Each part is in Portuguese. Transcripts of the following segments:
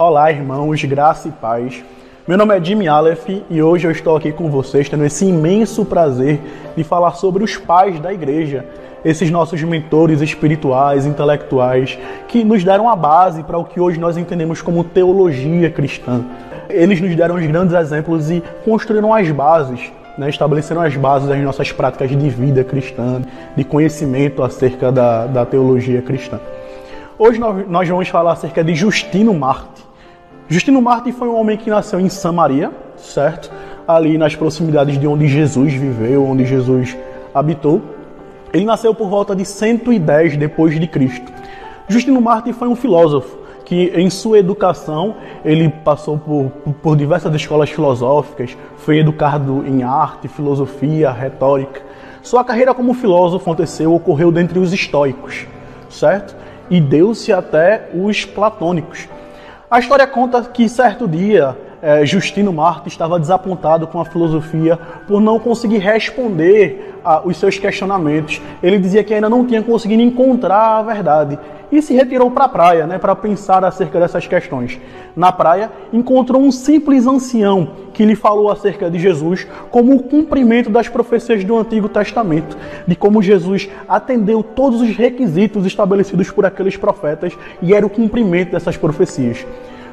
Olá, irmãos, graça e paz. Meu nome é Jimmy Aleph e hoje eu estou aqui com vocês tendo esse imenso prazer de falar sobre os pais da igreja, esses nossos mentores espirituais, intelectuais, que nos deram a base para o que hoje nós entendemos como teologia cristã. Eles nos deram os grandes exemplos e construíram as bases né, estabeleceram as bases das nossas práticas de vida cristã, de conhecimento acerca da, da teologia cristã. Hoje nós, nós, vamos falar acerca de Justino Marte. Justino Marte foi um homem que nasceu em Samaria, certo? Ali nas proximidades de onde Jesus viveu, onde Jesus habitou. Ele nasceu por volta de 110 depois de Cristo. Justino Marte foi um filósofo que em sua educação ele passou por, por diversas escolas filosóficas, foi educado em arte, filosofia, retórica. Sua carreira como filósofo aconteceu, ocorreu dentre os estoicos, certo? E deu-se até os platônicos. A história conta que certo dia é, Justino Marte estava desapontado com a filosofia por não conseguir responder os seus questionamentos. Ele dizia que ainda não tinha conseguido encontrar a verdade e se retirou para a praia né, para pensar acerca dessas questões. Na praia, encontrou um simples ancião que lhe falou acerca de Jesus como o cumprimento das profecias do Antigo Testamento, de como Jesus atendeu todos os requisitos estabelecidos por aqueles profetas e era o cumprimento dessas profecias.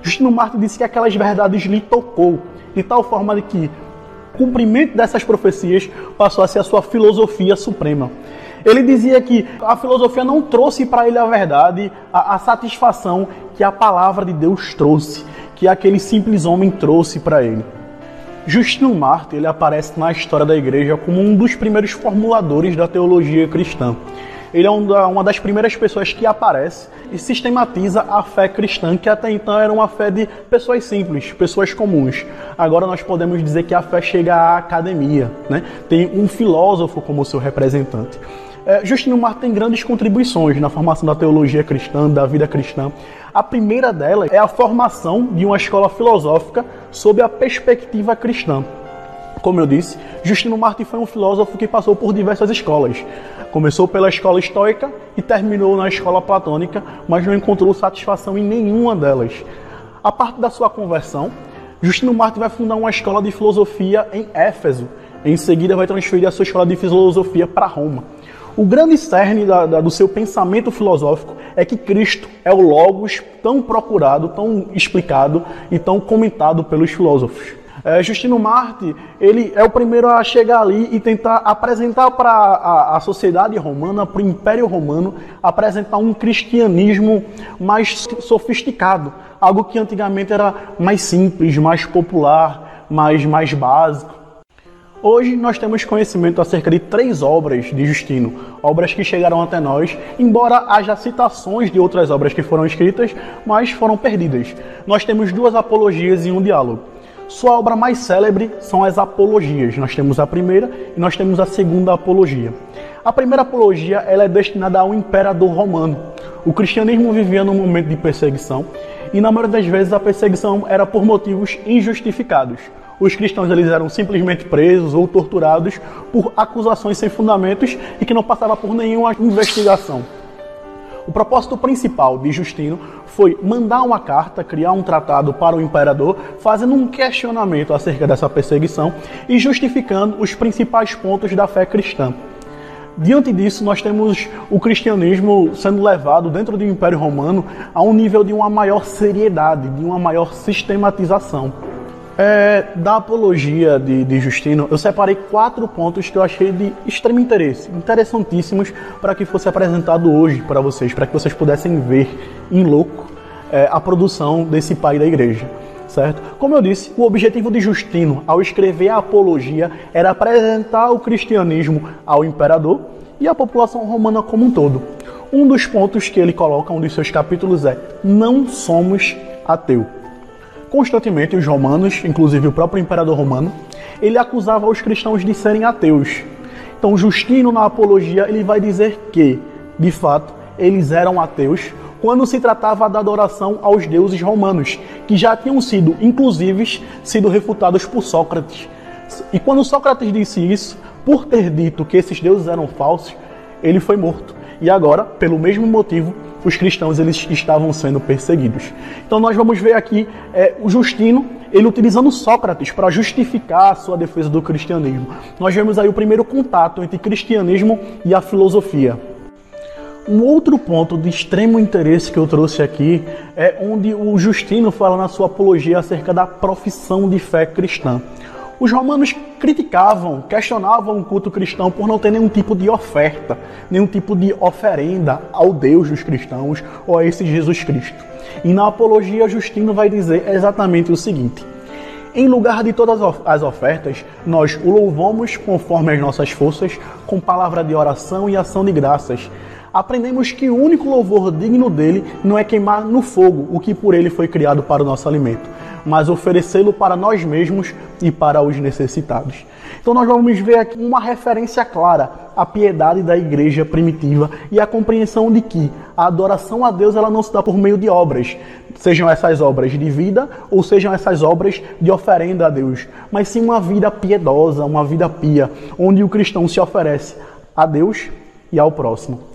Justino Marte disse que aquelas verdades lhe tocou, de tal forma de que o cumprimento dessas profecias passou a ser a sua filosofia suprema. Ele dizia que a filosofia não trouxe para ele a verdade, a, a, satisfação que a palavra de Deus trouxe, que aquele simples homem trouxe para ele. Justino Marte ele aparece na história da igreja como um dos primeiros formuladores da teologia cristã. Ele é uma das primeiras pessoas que aparece e sistematiza a fé cristã, que até então era uma fé de pessoas simples, pessoas comuns. Agora nós podemos dizer que a fé chega à academia, né? tem um filósofo como seu representante. É, Justino tem grandes contribuições na formação da teologia cristã, da vida cristã. A primeira delas é a formação de uma escola filosófica sob a perspectiva cristã. Como eu disse, Justino Marte foi um filósofo que passou por diversas escolas. Começou pela escola estoica e terminou na escola platônica, mas não encontrou satisfação em nenhuma delas. A parte da sua conversão, Justino Marte vai fundar uma escola de filosofia em Éfeso. Em seguida, vai transferir a sua escola de filosofia para Roma. O grande cerne da, da, do seu pensamento filosófico é que Cristo é o Logos tão procurado, tão explicado e tão comentado pelos filósofos. É, Justino Marte, ele é o primeiro a chegar ali e tentar apresentar para a, a, sociedade romana, para o Império Romano, apresentar um cristianismo mais sofisticado, algo que antigamente era mais simples, mais popular, mais, mais básico. Hoje nós temos conhecimento acerca de três obras de Justino, obras que chegaram até nós, embora haja citações de outras obras que foram escritas, mas foram perdidas. Nós temos duas apologias e um diálogo. Sua obra mais célebre são as apologias. Nós temos a primeira e nós temos a segunda apologia. A primeira apologia ela é destinada ao imperador romano. O cristianismo vivia num momento de perseguição e na maioria das vezes a perseguição era por motivos injustificados. Os cristãos eles eram simplesmente presos ou torturados por acusações sem fundamentos e que não passava por nenhuma investigação. O propósito principal de Justino foi mandar uma carta, criar um tratado para o imperador, fazendo um questionamento acerca dessa perseguição e justificando os principais pontos da fé cristã. Diante disso, nós temos o cristianismo sendo levado dentro do Império Romano a um nível de uma maior seriedade, de uma maior sistematização. É, da apologia de, de, Justino, eu separei quatro pontos que eu achei de extremo interesse, interessantíssimos para que fosse apresentado hoje para vocês, para que vocês pudessem ver em louco é, a produção desse pai da igreja. Certo? Como eu disse, o objetivo de Justino ao escrever a apologia era apresentar o cristianismo ao imperador e à população romana como um todo. Um dos pontos que ele coloca, um dos seus capítulos é: não somos ateu constantemente os romanos, inclusive o próprio imperador romano, ele acusava os cristãos de serem ateus. Então Justino na apologia ele vai dizer que, de fato, eles eram ateus quando se tratava da adoração aos deuses romanos, que já tinham sido, inclusive, sido refutados por Sócrates. E quando Sócrates disse isso, por ter dito que esses deuses eram falsos, ele foi morto. E agora, pelo mesmo motivo, os cristãos eles estavam sendo perseguidos. Então nós vamos ver aqui é, o Justino ele utilizando Sócrates para justificar a sua defesa do cristianismo. Nós vemos aí o primeiro contato entre cristianismo e a filosofia. Um outro ponto de extremo interesse que eu trouxe aqui é onde o Justino fala na sua apologia acerca da profissão de fé cristã. Os romanos criticavam, questionavam o culto cristão por não ter nenhum tipo de oferta, nenhum tipo de oferenda ao Deus dos cristãos ou a esse Jesus Cristo. E na apologia, Justino vai dizer exatamente o seguinte: em lugar de todas as ofertas, nós o louvamos conforme as nossas forças, com palavra de oração e ação de graças. Aprendemos que o único louvor digno dele não é queimar no fogo o que por ele foi criado para o nosso alimento, mas oferecê-lo para nós mesmos e para os necessitados. Então nós vamos ver aqui uma referência clara à piedade da igreja primitiva e a compreensão de que a adoração a Deus ela não se dá por meio de obras, sejam essas obras de vida ou sejam essas obras de oferenda a Deus, mas sim uma vida piedosa, uma vida pia, onde o cristão se oferece a Deus e ao próximo.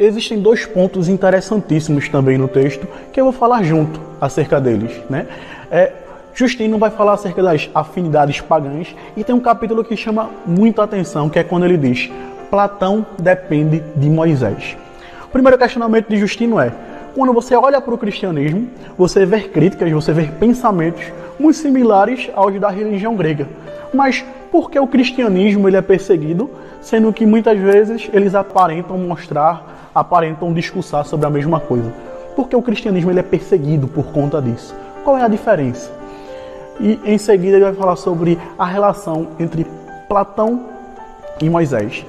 Existem dois pontos interessantíssimos também no texto que eu vou falar junto acerca deles. Né? É, Justino vai falar acerca das afinidades pagãs e tem um capítulo que chama muito a atenção, que é quando ele diz: Platão depende de Moisés. O primeiro questionamento de Justino é: quando você olha para o cristianismo, você vê críticas, você vê pensamentos muito similares aos da religião grega. Mas por que o cristianismo ele é perseguido, sendo que muitas vezes eles aparentam mostrar aparentam discursar sobre a mesma coisa. Porque o cristianismo ele é perseguido por conta disso. Qual é a diferença? E em seguida ele vai falar sobre a relação entre Platão e Moisés.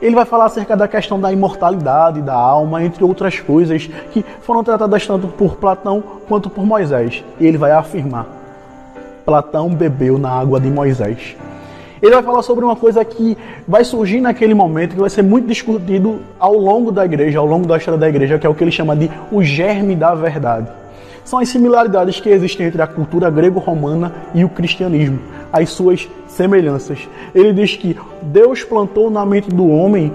Ele vai falar acerca da questão da imortalidade da alma, entre outras coisas que foram tratadas tanto por Platão quanto por Moisés. E ele vai afirmar: Platão bebeu na água de Moisés. Ele vai falar sobre uma coisa que vai surgir naquele momento, que vai ser muito discutido ao longo da igreja, ao longo da história da igreja, que é o que ele chama de o germe da verdade. São as similaridades que existem entre a cultura grego-romana e o cristianismo, as suas semelhanças. Ele diz que Deus plantou na mente do homem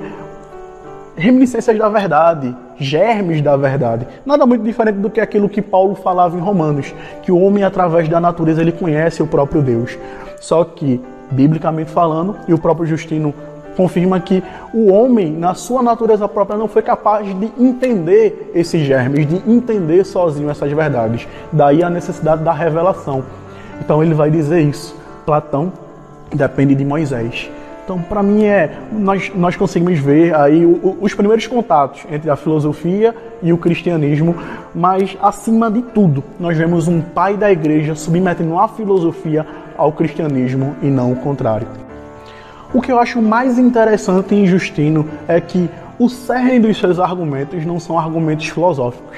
reminiscências da verdade, germes da verdade. Nada muito diferente do que aquilo que Paulo falava em Romanos, que o homem através da natureza ele conhece o próprio Deus. Só que biblicamente falando, e o próprio Justino confirma que o homem, na sua natureza própria, não foi capaz de entender esses germes, de entender sozinho essas verdades. Daí a necessidade da revelação. Então ele vai dizer isso. Platão depende de Moisés. Então, para mim, é nós, nós conseguimos ver aí o, o, os primeiros contatos entre a filosofia e o cristianismo, mas acima de tudo, nós vemos um pai da igreja submetendo a filosofia ao cristianismo e não o contrário. O que eu acho mais interessante em Justino é que o cerne dos seus argumentos não são argumentos filosóficos.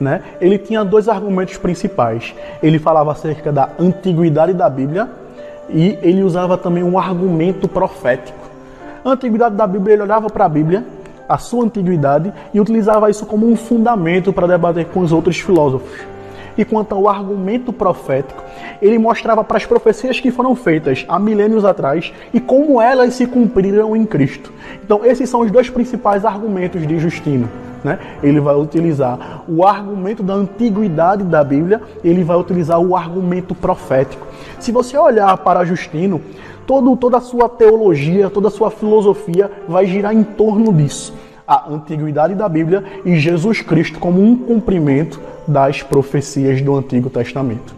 Né? Ele tinha dois argumentos principais. Ele falava acerca da antiguidade da Bíblia e ele usava também um argumento profético. A antiguidade da Bíblia, ele olhava para a Bíblia, a sua antiguidade, e utilizava isso como um fundamento para debater com os outros filósofos e quanto ao argumento profético, ele mostrava para as profecias que foram feitas há milênios atrás e como elas se cumpriram em Cristo. Então, esses são os dois principais argumentos de Justino. Né? Ele vai utilizar o argumento da antiguidade da Bíblia, ele vai utilizar o argumento profético. Se você olhar para Justino, todo, toda a sua teologia, toda a sua filosofia vai girar em torno disso a antiguidade da Bíblia e Jesus Cristo como um cumprimento das profecias do Antigo Testamento.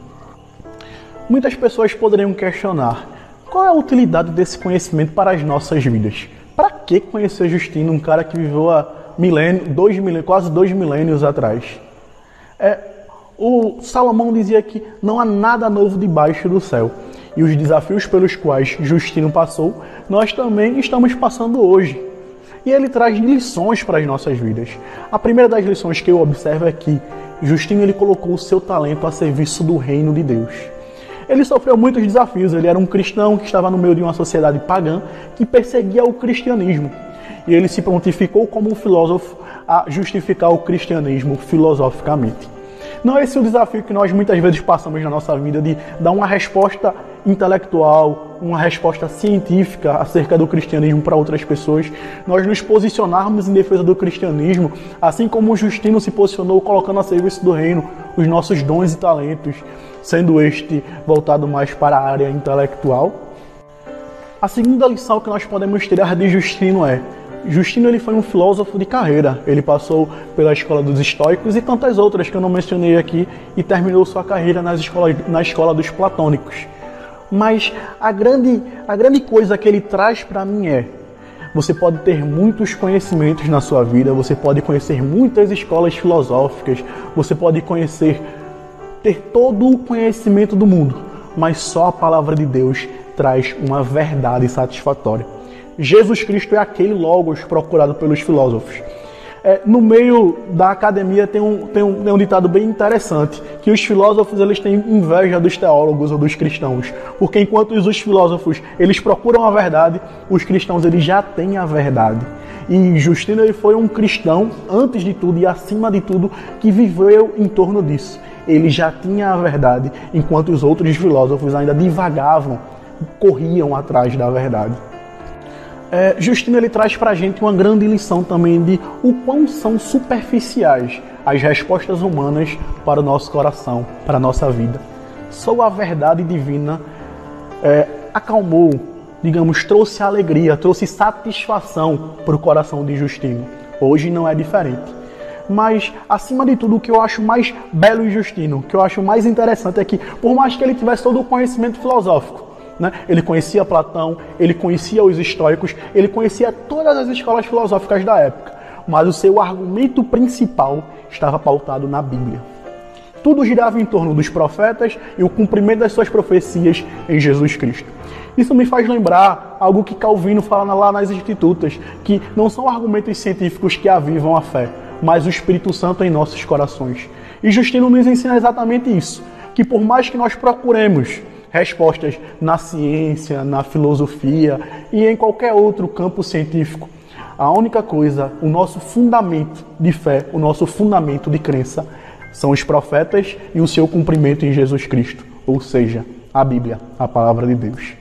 Muitas pessoas poderiam questionar qual é a utilidade desse conhecimento para as nossas vidas. Para que conhecer Justino, um cara que viveu há milênio, dois milênios, quase dois milênios atrás? É, o Salomão dizia que não há nada novo debaixo do céu. E os desafios pelos quais Justino passou, nós também estamos passando hoje. E ele traz lições para as nossas vidas. A primeira das lições que eu observo é que Justino ele colocou o seu talento a serviço do reino de Deus. Ele sofreu muitos desafios. Ele era um cristão que estava no meio de uma sociedade pagã que perseguia o cristianismo. E ele se prontificou como um filósofo a justificar o cristianismo filosoficamente. Não é esse o desafio que nós muitas vezes passamos na nossa vida de dar uma resposta intelectual, uma resposta científica acerca do cristianismo para outras pessoas, nós nos posicionarmos em defesa do cristianismo, assim como Justino se posicionou colocando a serviço do reino os nossos dons e talentos, sendo este voltado mais para a área intelectual. A segunda lição que nós podemos tirar de Justino é Justino ele foi um filósofo de carreira. Ele passou pela escola dos estoicos e tantas outras que eu não mencionei aqui e terminou sua carreira nas escolas, na escola dos platônicos. Mas a grande, a grande coisa que ele traz para mim é: você pode ter muitos conhecimentos na sua vida, você pode conhecer muitas escolas filosóficas, você pode conhecer, ter todo o conhecimento do mundo, mas só a palavra de Deus traz uma verdade satisfatória. Jesus Cristo é aquele Logos procurado pelos filósofos. É, no meio da academia tem um, tem, um, tem um ditado bem interessante, que os filósofos eles têm inveja dos teólogos ou dos cristãos, porque enquanto os filósofos eles procuram a verdade, os cristãos eles já têm a verdade. E Justino ele foi um cristão, antes de tudo e acima de tudo, que viveu em torno disso. Ele já tinha a verdade, enquanto os outros filósofos ainda divagavam, corriam atrás da verdade é, Justino ele traz para a gente uma grande lição também de o quão são superficiais as respostas humanas para o nosso coração, para a nossa vida. Só a verdade divina é, acalmou, digamos, trouxe alegria, trouxe satisfação para o coração de Justino. Hoje não é diferente. Mas, acima de tudo, o que eu acho mais belo em Justino, o que eu acho mais interessante é que, por mais que ele tivesse todo o conhecimento filosófico, né? Ele conhecia Platão, ele conhecia os estoicos, ele conhecia todas as escolas filosóficas da época, mas o seu argumento principal estava pautado na Bíblia. Tudo girava em torno dos profetas e o cumprimento das suas profecias em Jesus Cristo. Isso me faz lembrar algo que Calvino fala lá nas Institutas, que não são argumentos científicos que avivam a fé, mas o Espírito Santo em nossos corações. E Justino nos ensina exatamente isso, que por mais que nós procuremos respostas na ciência, na filosofia e em qualquer outro campo científico. A única coisa, o nosso fundamento de fé, o nosso fundamento de crença, são os profetas e o seu cumprimento em Jesus Cristo, ou seja, a Bíblia, a palavra de Deus.